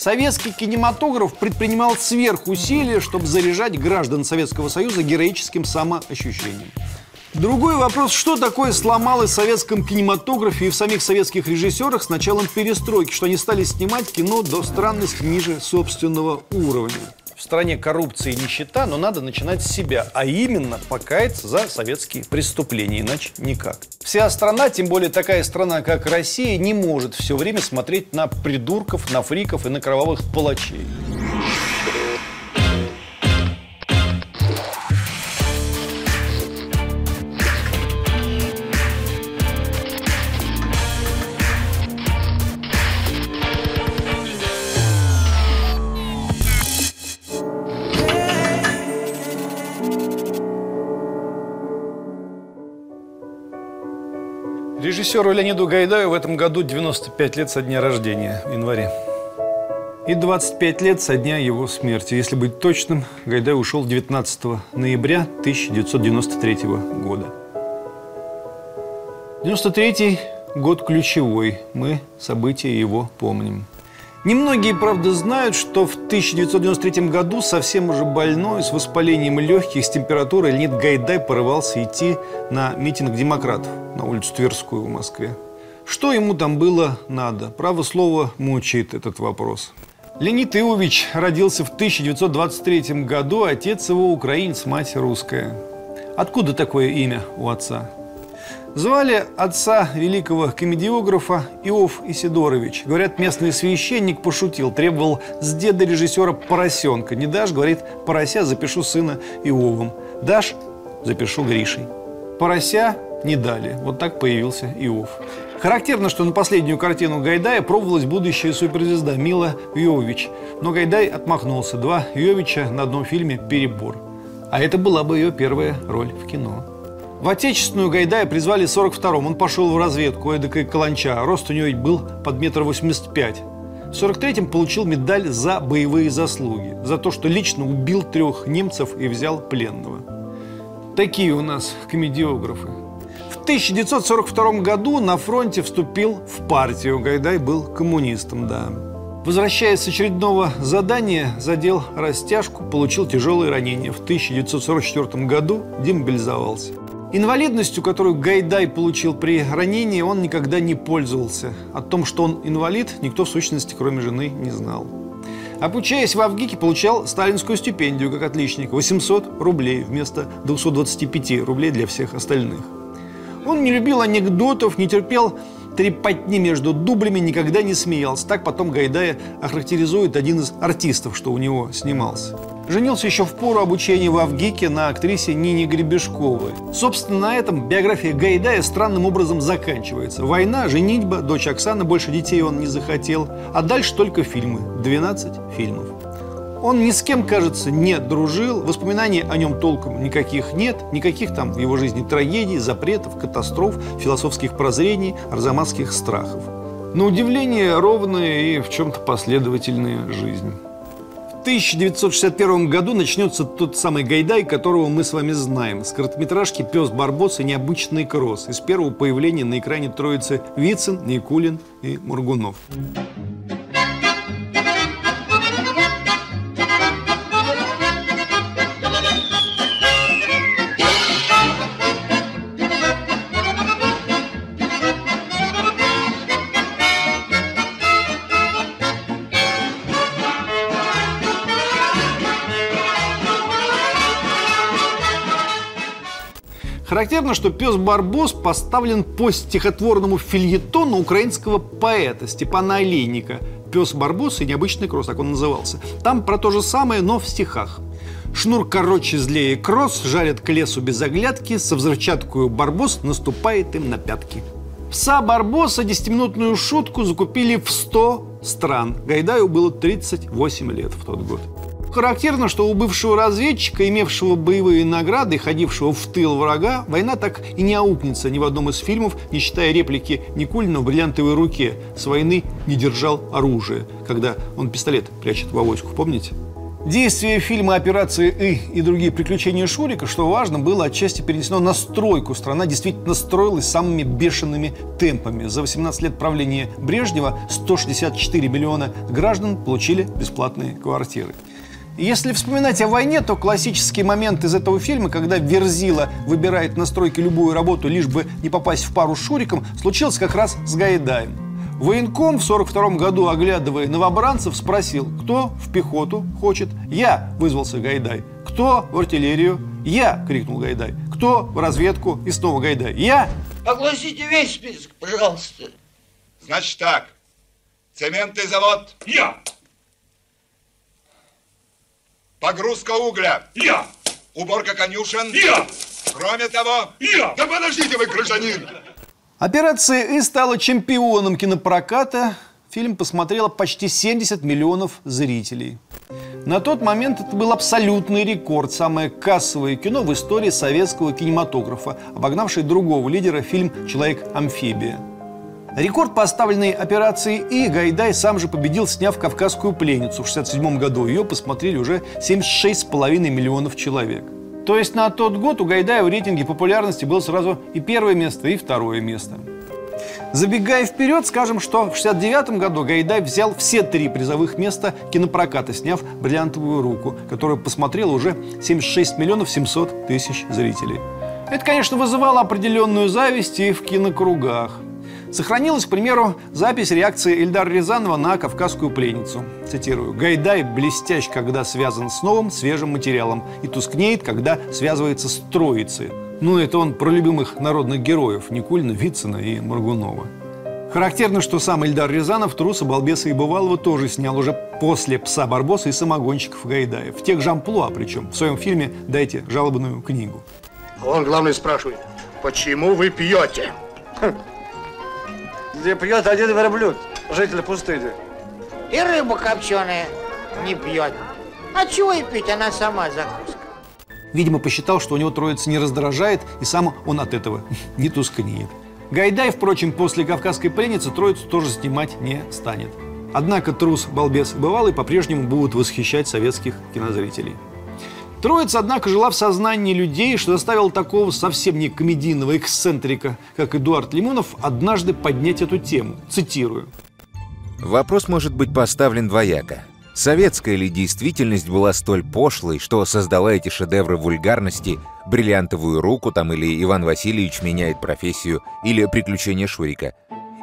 Советский кинематограф предпринимал сверхусилия, чтобы заряжать граждан Советского Союза героическим самоощущением. Другой вопрос, что такое сломалось в советском кинематографе и в самих советских режиссерах с началом перестройки, что они стали снимать кино до странности ниже собственного уровня. В стране коррупция и нищета, но надо начинать с себя, а именно покаяться за советские преступления, иначе никак. Вся страна, тем более такая страна, как Россия, не может все время смотреть на придурков, на фриков и на кровавых палачей. Режиссеру Леониду Гайдаю в этом году 95 лет со дня рождения, в январе. И 25 лет со дня его смерти. Если быть точным, Гайдай ушел 19 ноября 1993 года. 93 год ключевой. Мы события его помним. Немногие, правда, знают, что в 1993 году совсем уже больной, с воспалением легких, с температурой Леонид Гайдай порывался идти на митинг демократов на улицу Тверскую в Москве. Что ему там было надо? Право слово мучает этот вопрос. Леонид Иович родился в 1923 году, отец его украинец, мать русская. Откуда такое имя у отца? Звали отца великого комедиографа Иов Исидорович. Говорят, местный священник пошутил, требовал с деда режиссера поросенка. Не дашь, говорит, порося, запишу сына Иовом. Дашь, запишу Гришей. Порося не дали. Вот так появился Иов. Характерно, что на последнюю картину Гайдая пробовалась будущая суперзвезда Мила Йович. Но Гайдай отмахнулся. Два Йовича на одном фильме – перебор. А это была бы ее первая роль в кино. В отечественную Гайдая призвали в 42-м. Он пошел в разведку, эдакая каланча. Рост у него был под метр восемьдесят пять. В 43-м получил медаль за боевые заслуги. За то, что лично убил трех немцев и взял пленного. Такие у нас комедиографы. В 1942 году на фронте вступил в партию. Гайдай был коммунистом, да. Возвращаясь с очередного задания, задел растяжку, получил тяжелые ранения. В 1944 году демобилизовался. Инвалидностью, которую Гайдай получил при ранении, он никогда не пользовался. О том, что он инвалид, никто в сущности, кроме жены, не знал. Обучаясь в Авгике, получал сталинскую стипендию как отличник – 800 рублей вместо 225 рублей для всех остальных. Он не любил анекдотов, не терпел трепотни между дублями, никогда не смеялся. Так потом Гайдая охарактеризует один из артистов, что у него снимался. Женился еще в пору обучения в Авгике на актрисе Нине Гребешковой. Собственно, на этом биография Гайдая странным образом заканчивается. Война, женитьба, дочь Оксана, больше детей он не захотел. А дальше только фильмы. 12 фильмов. Он ни с кем, кажется, не дружил, воспоминаний о нем толком никаких нет, никаких там в его жизни трагедий, запретов, катастроф, философских прозрений, арзамасских страхов. На удивление, ровная и в чем-то последовательная жизнь. В 1961 году начнется тот самый Гайдай, которого мы с вами знаем. С короткометражки «Пес Барбос» и «Необычный кросс». Из первого появления на экране троицы Вицин, Никулин и Мургунов. Характерно, что пес Барбос поставлен по стихотворному фильетону украинского поэта Степана Олейника. Пес Барбос и необычный кросс, так он назывался. Там про то же самое, но в стихах. Шнур короче злее кросс, жарят к лесу без оглядки, со взрывчаткою Барбос наступает им на пятки. Пса Барбоса десятиминутную шутку закупили в 100 стран. Гайдаю было 38 лет в тот год. Характерно, что у бывшего разведчика, имевшего боевые награды, ходившего в тыл врага, война так и не аукнется ни в одном из фильмов, не считая реплики Никулина в «Бриллиантовой руке». С войны не держал оружие, когда он пистолет прячет в авоську, помните? Действие фильма «Операция И» и другие приключения Шурика, что важно, было отчасти перенесено на стройку. Страна действительно строилась самыми бешеными темпами. За 18 лет правления Брежнева 164 миллиона граждан получили бесплатные квартиры. Если вспоминать о войне, то классический момент из этого фильма, когда Верзила выбирает на стройке любую работу, лишь бы не попасть в пару с Шуриком, случился как раз с Гайдаем. Военком в 42 году, оглядывая новобранцев, спросил, кто в пехоту хочет. «Я!» – вызвался Гайдай. «Кто в артиллерию?» «Я!» – крикнул Гайдай. «Кто в разведку?» И снова Гайдай. «Я!» Огласите весь список, пожалуйста. Значит так. Цементный завод. Я! Погрузка угля. Я! Уборка конюшен. Я! Кроме того... Я! Да подождите вы, гражданин! Операция «И» стала чемпионом кинопроката. Фильм посмотрело почти 70 миллионов зрителей. На тот момент это был абсолютный рекорд, самое кассовое кино в истории советского кинематографа, обогнавший другого лидера фильм «Человек-амфибия». Рекорд, поставленный операцией «И», Гайдай сам же победил, сняв «Кавказскую пленницу» в 1967 году. Ее посмотрели уже 76,5 миллионов человек – то есть на тот год у Гайдая в рейтинге популярности было сразу и первое место, и второе место. Забегая вперед, скажем, что в 1969 году Гайдай взял все три призовых места кинопроката, сняв «Бриллиантовую руку», которую посмотрело уже 76 миллионов 700 тысяч зрителей. Это, конечно, вызывало определенную зависть и в кинокругах – Сохранилась, к примеру, запись реакции Эльдара Рязанова на «Кавказскую пленницу». Цитирую. «Гайдай блестящ, когда связан с новым, свежим материалом, и тускнеет, когда связывается с троицей». Ну, это он про любимых народных героев Никулина, Вицина и Моргунова. Характерно, что сам Эльдар Рязанов «Труса, балбеса и бывалого» тоже снял уже после «Пса Барбоса» и «Самогонщиков Гайдая». В тех же амплуа, причем, в своем фильме «Дайте жалобную книгу». Он, главный, спрашивает, почему вы пьете? Где пьет один верблюд, житель пустыни. И рыба копченая не пьет. А чего и пить, она сама закуска. Видимо, посчитал, что у него троица не раздражает, и сам он от этого не тускнеет. Гайдай, впрочем, после «Кавказской пленницы» троицу тоже снимать не станет. Однако трус, балбес бывалый по-прежнему будут восхищать советских кинозрителей. Троица, однако, жила в сознании людей, что заставил такого совсем не комедийного эксцентрика, как Эдуард Лимонов, однажды поднять эту тему. Цитирую. Вопрос может быть поставлен двояко. Советская ли действительность была столь пошлой, что создала эти шедевры вульгарности, бриллиантовую руку там или Иван Васильевич меняет профессию, или приключения Шурика?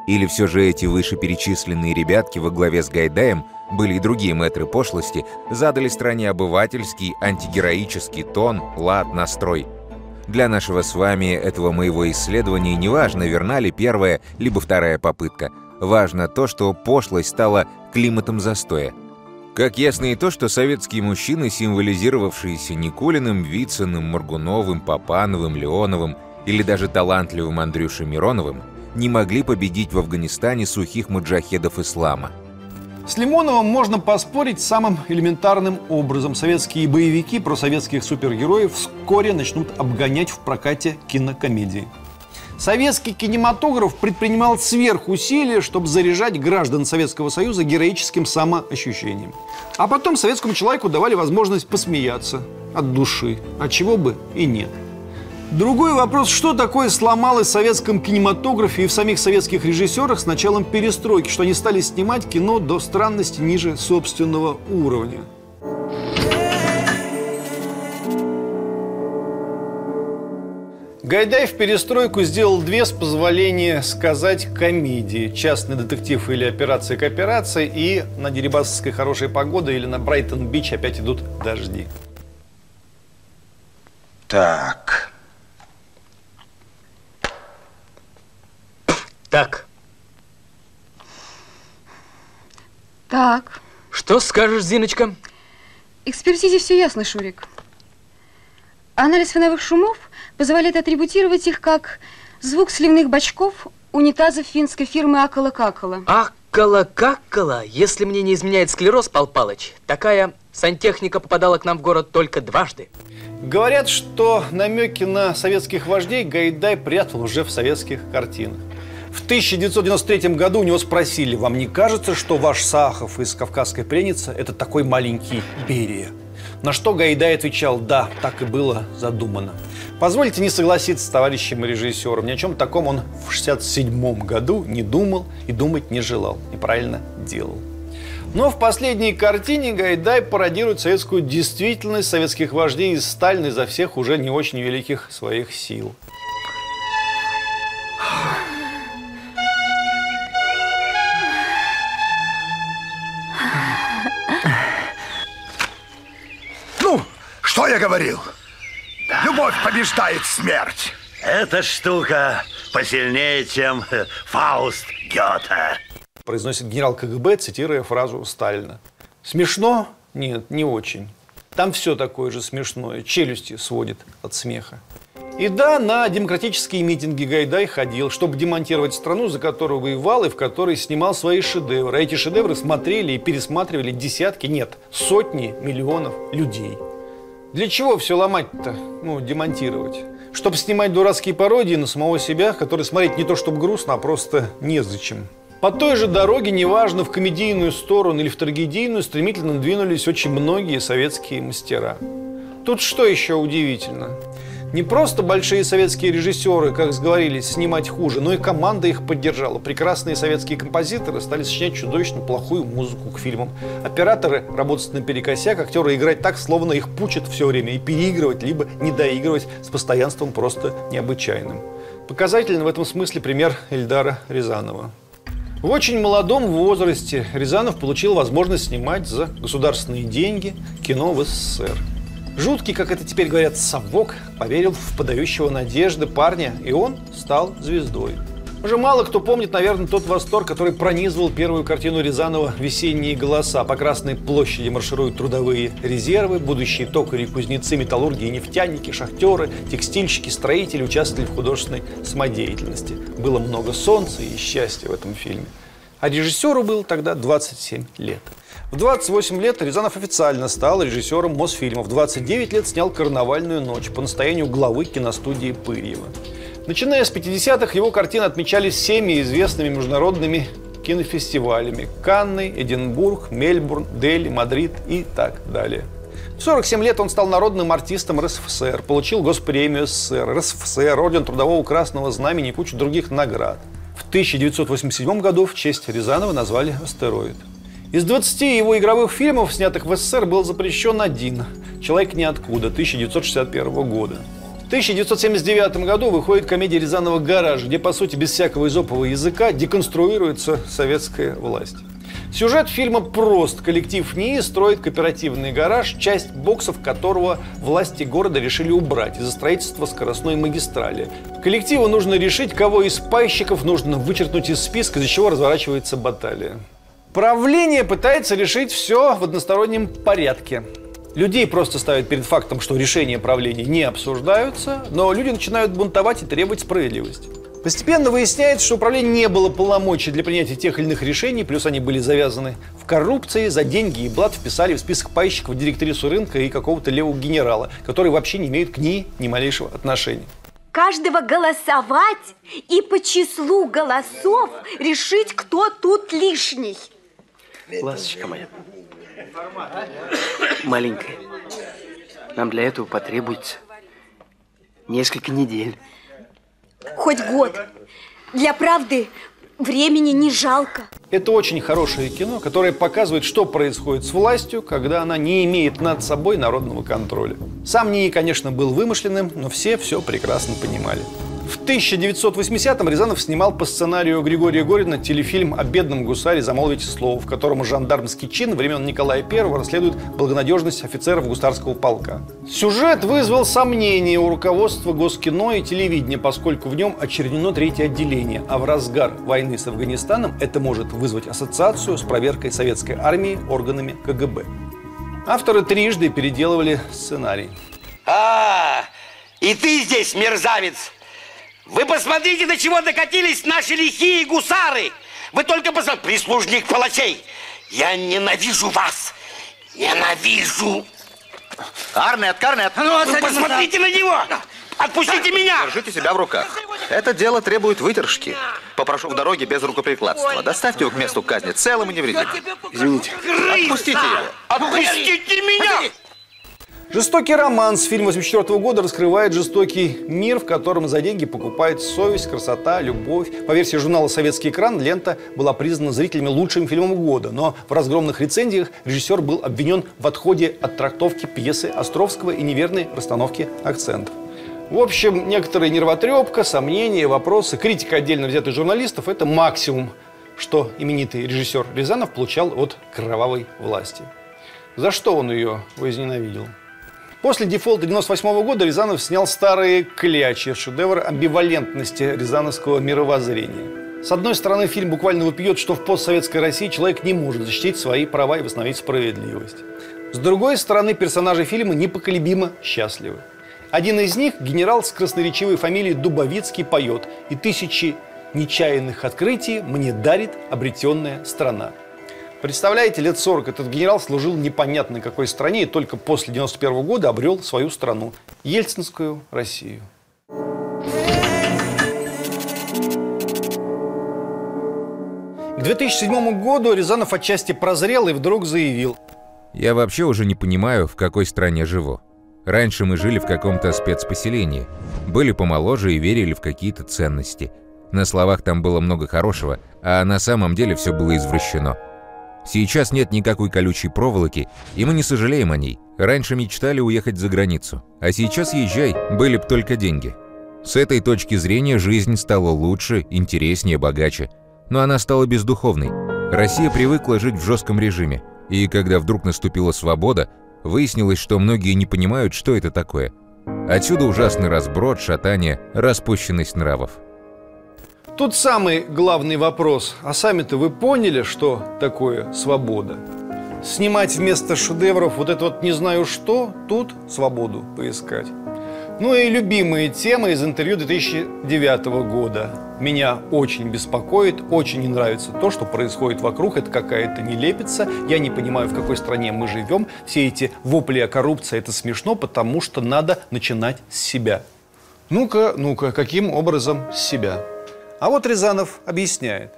Или все же эти вышеперечисленные ребятки во главе с Гайдаем – были и другие мэтры пошлости, задали стране обывательский, антигероический тон, лад, настрой. Для нашего с вами этого моего исследования не важно, верна ли первая, либо вторая попытка. Важно то, что пошлость стала климатом застоя. Как ясно и то, что советские мужчины, символизировавшиеся Никулиным, Вициным, Моргуновым, Папановым, Леоновым или даже талантливым Андрюшей Мироновым, не могли победить в Афганистане сухих маджахедов ислама – с Лимоновым можно поспорить самым элементарным образом. Советские боевики про советских супергероев вскоре начнут обгонять в прокате кинокомедии. Советский кинематограф предпринимал сверхусилия, чтобы заряжать граждан Советского Союза героическим самоощущением. А потом советскому человеку давали возможность посмеяться от души, от чего бы и нет – Другой вопрос, что такое сломалось в советском кинематографе и в самих советских режиссерах с началом перестройки, что они стали снимать кино до странности ниже собственного уровня. Гайдай в перестройку сделал две, с позволения сказать, комедии. «Частный детектив» или «Операция к операции» и «На Дерибасовской хорошая погода» или «На Брайтон-Бич опять идут дожди». Так, Так. Так. Что скажешь, Зиночка? Экспертизе все ясно, Шурик. Анализ фоновых шумов позволяет атрибутировать их как звук сливных бачков унитазов финской фирмы Акала-Какала. Акала-Какала? Если мне не изменяет склероз, Пал Палыч, такая сантехника попадала к нам в город только дважды. Говорят, что намеки на советских вождей Гайдай прятал уже в советских картинах. В 1993 году у него спросили, вам не кажется, что ваш Сахов из «Кавказской пленницы» – это такой маленький Берия? На что Гайдай отвечал, да, так и было задумано. Позвольте не согласиться с товарищем режиссером. Ни о чем таком он в 1967 году не думал и думать не желал. И правильно делал. Но в последней картине Гайдай пародирует советскую действительность советских вождей из Сталина изо всех уже не очень великих своих сил. Говорил? Любовь побеждает смерть. Эта штука посильнее, чем Фауст Гёте. Произносит генерал КГБ, цитируя фразу Сталина. Смешно? Нет, не очень. Там все такое же смешное. Челюсти сводит от смеха. И да, на демократические митинги Гайдай ходил, чтобы демонтировать страну, за которую воевал и в которой снимал свои шедевры. А эти шедевры смотрели и пересматривали десятки, нет, сотни миллионов людей. Для чего все ломать-то? Ну, демонтировать. Чтобы снимать дурацкие пародии на самого себя, которые смотреть не то чтобы грустно, а просто незачем. По той же дороге, неважно, в комедийную сторону или в трагедийную, стремительно двинулись очень многие советские мастера. Тут что еще удивительно? Не просто большие советские режиссеры, как сговорились, снимать хуже, но и команда их поддержала. Прекрасные советские композиторы стали сочинять чудовищно плохую музыку к фильмам. Операторы работают наперекосяк, актеры играть так, словно их пучат все время, и переигрывать, либо не доигрывать с постоянством просто необычайным. Показательный в этом смысле пример Эльдара Рязанова. В очень молодом возрасте Рязанов получил возможность снимать за государственные деньги кино в СССР. Жуткий, как это теперь говорят, совок поверил в подающего надежды парня, и он стал звездой. Уже мало кто помнит, наверное, тот восторг, который пронизывал первую картину Рязанова «Весенние голоса». По Красной площади маршируют трудовые резервы, будущие токари, кузнецы, металлурги и нефтяники, шахтеры, текстильщики, строители участвовали в художественной самодеятельности. Было много солнца и счастья в этом фильме. А режиссеру было тогда 27 лет. В 28 лет Рязанов официально стал режиссером Мосфильма. В 29 лет снял «Карнавальную ночь» по настоянию главы киностудии Пырьева. Начиная с 50-х его картины отмечались всеми известными международными кинофестивалями – Канны, Эдинбург, Мельбурн, Дели, Мадрид и так далее. В 47 лет он стал народным артистом РСФСР, получил госпремию СССР, РСФСР, Орден Трудового Красного Знамени и кучу других наград. В 1987 году в честь Рязанова назвали «Астероид». Из 20 его игровых фильмов, снятых в СССР, был запрещен один «Человек ниоткуда» 1961 года. В 1979 году выходит комедия Рязанова «Гараж», где, по сути, без всякого изопового языка деконструируется советская власть. Сюжет фильма прост. Коллектив НИИ строит кооперативный гараж, часть боксов которого власти города решили убрать из-за строительства скоростной магистрали. Коллективу нужно решить, кого из пайщиков нужно вычеркнуть из списка, из-за чего разворачивается баталия. Правление пытается решить все в одностороннем порядке. Людей просто ставят перед фактом, что решения правления не обсуждаются, но люди начинают бунтовать и требовать справедливости. Постепенно выясняется, что управление не было полномочий для принятия тех или иных решений, плюс они были завязаны в коррупции, за деньги и блат вписали в список пайщиков директрису рынка и какого-то левого генерала, которые вообще не имеют к ней ни малейшего отношения. Каждого голосовать и по числу голосов решить, кто тут лишний. Ласточка моя. Маленькая. Нам для этого потребуется несколько недель. Хоть год. Для правды времени не жалко. Это очень хорошее кино, которое показывает, что происходит с властью, когда она не имеет над собой народного контроля. Сам НИИ, конечно, был вымышленным, но все все прекрасно понимали. В 1980-м Рязанов снимал по сценарию Григория Горина телефильм о бедном гусаре «Замолвите слово», в котором жандармский чин времен Николая I расследует благонадежность офицеров гусарского полка. Сюжет вызвал сомнения у руководства Госкино и телевидения, поскольку в нем очередено третье отделение, а в разгар войны с Афганистаном это может вызвать ассоциацию с проверкой советской армии органами КГБ. Авторы трижды переделывали сценарий. А, и ты здесь, мерзавец! Вы посмотрите, до чего докатились наши лихие гусары! Вы только посмотрите, прислужник палачей! Я ненавижу вас! Ненавижу! Арнет, Карнет! Ну, посмотрите на него! Отпустите меня! Держите себя в руках. Это дело требует выдержки. Попрошу в дороге без рукоприкладства. Доставьте его к месту казни целым и невредимым. Извините. Отпустите его. Отпустите меня! Жестокий романс фильм 84 года раскрывает жестокий мир, в котором за деньги покупает совесть, красота, любовь. По версии журнала «Советский экран» лента была признана зрителями лучшим фильмом года, но в разгромных рецензиях режиссер был обвинен в отходе от трактовки пьесы Островского и неверной расстановки акцентов. В общем, некоторая нервотрепка, сомнения, вопросы, критика отдельно взятых журналистов – это максимум, что именитый режиссер Рязанов получал от кровавой власти. За что он ее возненавидел? После дефолта 98 года Рязанов снял старые клячи, шедевр амбивалентности рязановского мировоззрения. С одной стороны, фильм буквально выпьет, что в постсоветской России человек не может защитить свои права и восстановить справедливость. С другой стороны, персонажи фильма непоколебимо счастливы. Один из них, генерал с красноречивой фамилией Дубовицкий, поет «И тысячи нечаянных открытий мне дарит обретенная страна». Представляете, лет 40 этот генерал служил непонятно какой стране и только после 91 года обрел свою страну – Ельцинскую Россию. К 2007 году Рязанов отчасти прозрел и вдруг заявил. Я вообще уже не понимаю, в какой стране живу. Раньше мы жили в каком-то спецпоселении, были помоложе и верили в какие-то ценности. На словах там было много хорошего, а на самом деле все было извращено – Сейчас нет никакой колючей проволоки, и мы не сожалеем о ней. Раньше мечтали уехать за границу, а сейчас езжай, были б только деньги. С этой точки зрения жизнь стала лучше, интереснее, богаче. Но она стала бездуховной. Россия привыкла жить в жестком режиме, и когда вдруг наступила свобода, выяснилось, что многие не понимают, что это такое. Отсюда ужасный разброд, шатание, распущенность нравов. Тут самый главный вопрос. А сами-то вы поняли, что такое свобода? Снимать вместо шедевров вот это вот не знаю что, тут свободу поискать. Ну и любимые темы из интервью 2009 года. Меня очень беспокоит, очень не нравится то, что происходит вокруг. Это какая-то нелепица. Я не понимаю, в какой стране мы живем. Все эти вопли о коррупции – это смешно, потому что надо начинать с себя. Ну-ка, ну-ка, каким образом с себя? А вот Рязанов объясняет.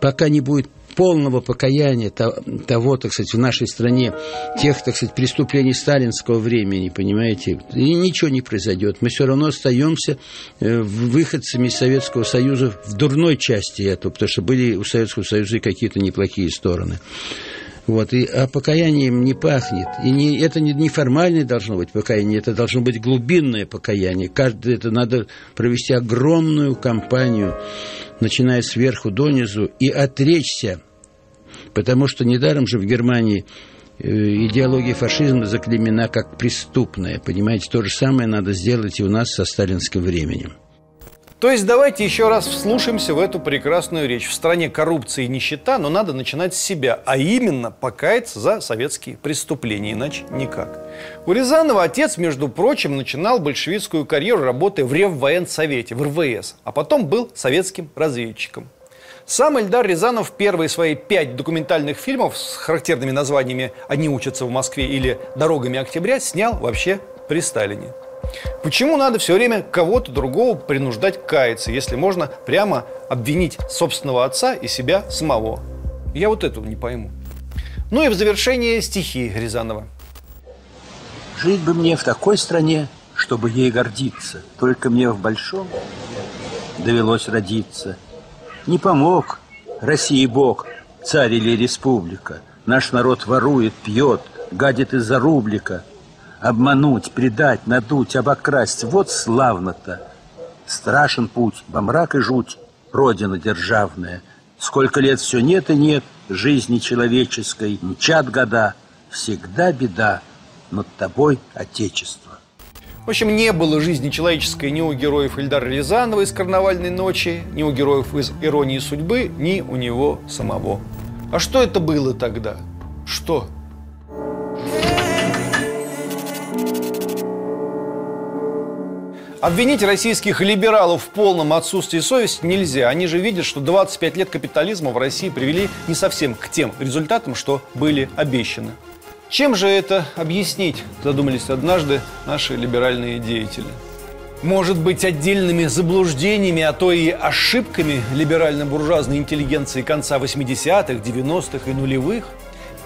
Пока не будет полного покаяния того, так сказать, в нашей стране, тех, так сказать, преступлений сталинского времени, понимаете, и ничего не произойдет. Мы все равно остаемся э, выходцами Советского Союза в дурной части этого, потому что были у Советского Союза и какие-то неплохие стороны. Вот, и а покаянием не пахнет. И не, это не, не формальное должно быть покаяние, это должно быть глубинное покаяние. Каждый, это надо провести огромную кампанию, начиная сверху донизу, и отречься. Потому что недаром же в Германии э, идеология фашизма заклемена как преступная. Понимаете, то же самое надо сделать и у нас со сталинским временем. То есть давайте еще раз вслушаемся в эту прекрасную речь. В стране коррупции и нищета, но надо начинать с себя, а именно покаяться за советские преступления, иначе никак. У Рязанова отец, между прочим, начинал большевистскую карьеру, работая в Реввоенсовете, в РВС, а потом был советским разведчиком. Сам Эльдар Рязанов первые свои пять документальных фильмов с характерными названиями «Они учатся в Москве» или «Дорогами октября» снял вообще при Сталине. Почему надо все время кого-то другого принуждать каяться, если можно прямо обвинить собственного отца и себя самого? Я вот этого не пойму. Ну и в завершение стихи Рязанова. Жить бы мне в такой стране, чтобы ей гордиться. Только мне в большом довелось родиться. Не помог России Бог, царь или республика. Наш народ ворует, пьет, гадит из-за рублика – Обмануть, предать, надуть, обокрасть – вот славно-то. Страшен путь, во мрак и жуть, Родина державная. Сколько лет все нет и нет жизни человеческой, Мчат года, всегда беда, над тобой Отечество. В общем, не было жизни человеческой ни у героев Ильдара Рязанова из «Карнавальной ночи», ни у героев из «Иронии судьбы», ни у него самого. А что это было тогда? Что? Обвинить российских либералов в полном отсутствии совести нельзя. Они же видят, что 25 лет капитализма в России привели не совсем к тем результатам, что были обещаны. Чем же это объяснить, задумались однажды наши либеральные деятели. Может быть, отдельными заблуждениями, а то и ошибками либерально-буржуазной интеллигенции конца 80-х, 90-х и нулевых,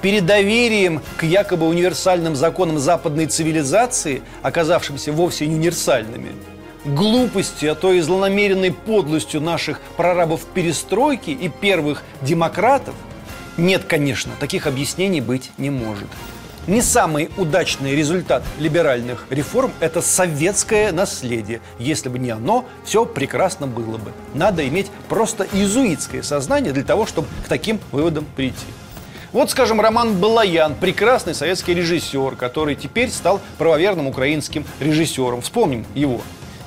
передоверием к якобы универсальным законам западной цивилизации, оказавшимся вовсе не универсальными, глупостью, а то и злонамеренной подлостью наших прорабов перестройки и первых демократов, нет, конечно, таких объяснений быть не может. Не самый удачный результат либеральных реформ – это советское наследие. Если бы не оно, все прекрасно было бы. Надо иметь просто иезуитское сознание для того, чтобы к таким выводам прийти. Вот, скажем, Роман Балаян, прекрасный советский режиссер, который теперь стал правоверным украинским режиссером. Вспомним его.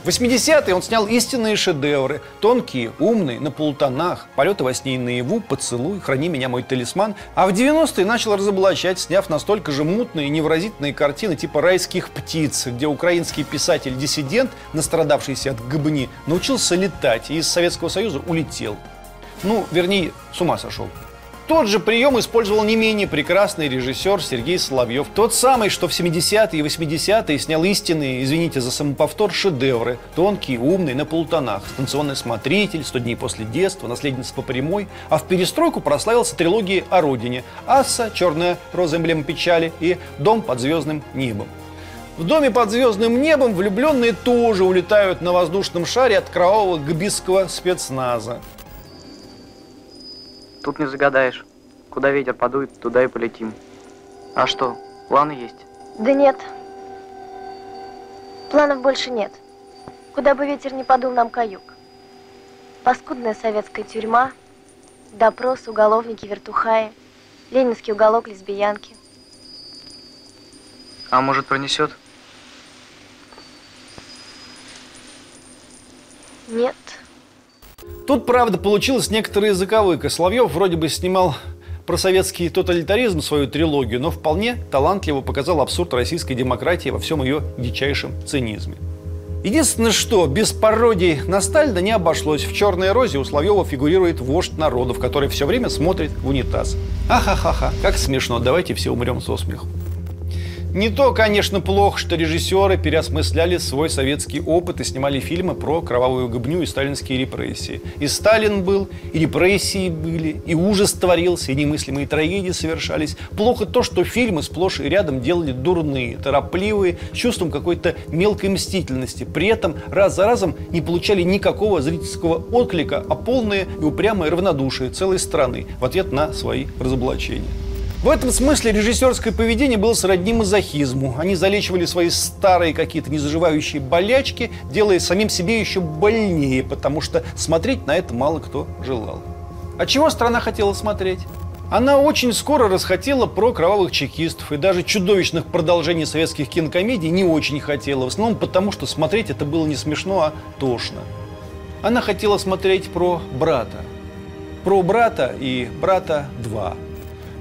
В 80-е он снял истинные шедевры. Тонкие, умные, на полутонах, полеты во сне и наяву, поцелуй, храни меня, мой талисман. А в 90-е начал разоблачать, сняв настолько же мутные и невыразительные картины типа «Райских птиц», где украинский писатель-диссидент, настрадавшийся от гбни, научился летать и из Советского Союза улетел. Ну, вернее, с ума сошел. Тот же прием использовал не менее прекрасный режиссер Сергей Соловьев. Тот самый, что в 70-е и 80-е снял истинные, извините за самоповтор, шедевры. Тонкий, умный, на полутонах. Станционный смотритель, «100 дней после детства», «Наследница по прямой». А в перестройку прославился трилогией о родине. «Асса», «Черная роза эмблема печали» и «Дом под звездным небом». В доме под звездным небом влюбленные тоже улетают на воздушном шаре от кровавого гбистского спецназа. Тут не загадаешь. Куда ветер подует, туда и полетим. А что, планы есть? Да нет. Планов больше нет. Куда бы ветер не подул, нам каюк. Паскудная советская тюрьма, допрос, уголовники, вертухаи, ленинский уголок, лесбиянки. А может пронесет? Нет. Тут, правда, получилась некоторая заковыка. Соловьев вроде бы снимал про советский тоталитаризм свою трилогию, но вполне талантливо показал абсурд российской демократии во всем ее дичайшем цинизме. Единственное, что без пародий на Сталина не обошлось. В «Черной розе» у Соловьева фигурирует вождь народов, который все время смотрит в унитаз. Ахахаха, как смешно, давайте все умрем со смеху. Не то, конечно, плохо, что режиссеры переосмысляли свой советский опыт и снимали фильмы про кровавую гыбню и сталинские репрессии. И Сталин был, и репрессии были, и ужас творился, и немыслимые трагедии совершались. Плохо то, что фильмы сплошь и рядом делали дурные, торопливые, с чувством какой-то мелкой мстительности. При этом раз за разом не получали никакого зрительского отклика, а полное и упрямое равнодушие целой страны в ответ на свои разоблачения. В этом смысле режиссерское поведение было сродни мазохизму. Они залечивали свои старые какие-то незаживающие болячки, делая самим себе еще больнее, потому что смотреть на это мало кто желал. А чего страна хотела смотреть? Она очень скоро расхотела про кровавых чекистов и даже чудовищных продолжений советских кинокомедий не очень хотела. В основном потому, что смотреть это было не смешно, а тошно. Она хотела смотреть про брата. Про брата и брата 2.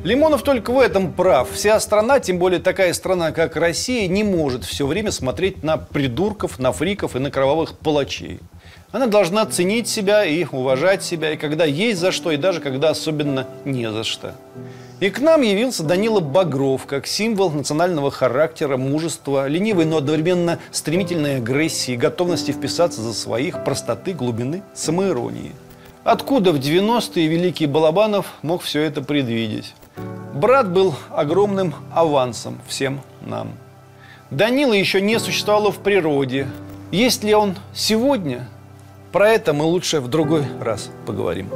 Лимонов только в этом прав. Вся страна, тем более такая страна, как Россия, не может все время смотреть на придурков, на фриков и на кровавых палачей. Она должна ценить себя и уважать себя, и когда есть за что, и даже когда особенно не за что. И к нам явился Данила Багров, как символ национального характера, мужества, ленивой, но одновременно стремительной агрессии, готовности вписаться за своих, простоты, глубины, самоиронии. Откуда в 90-е великий Балабанов мог все это предвидеть? Брат был огромным авансом всем нам. Данила еще не существовало в природе. Есть ли он сегодня? Про это мы лучше в другой раз поговорим.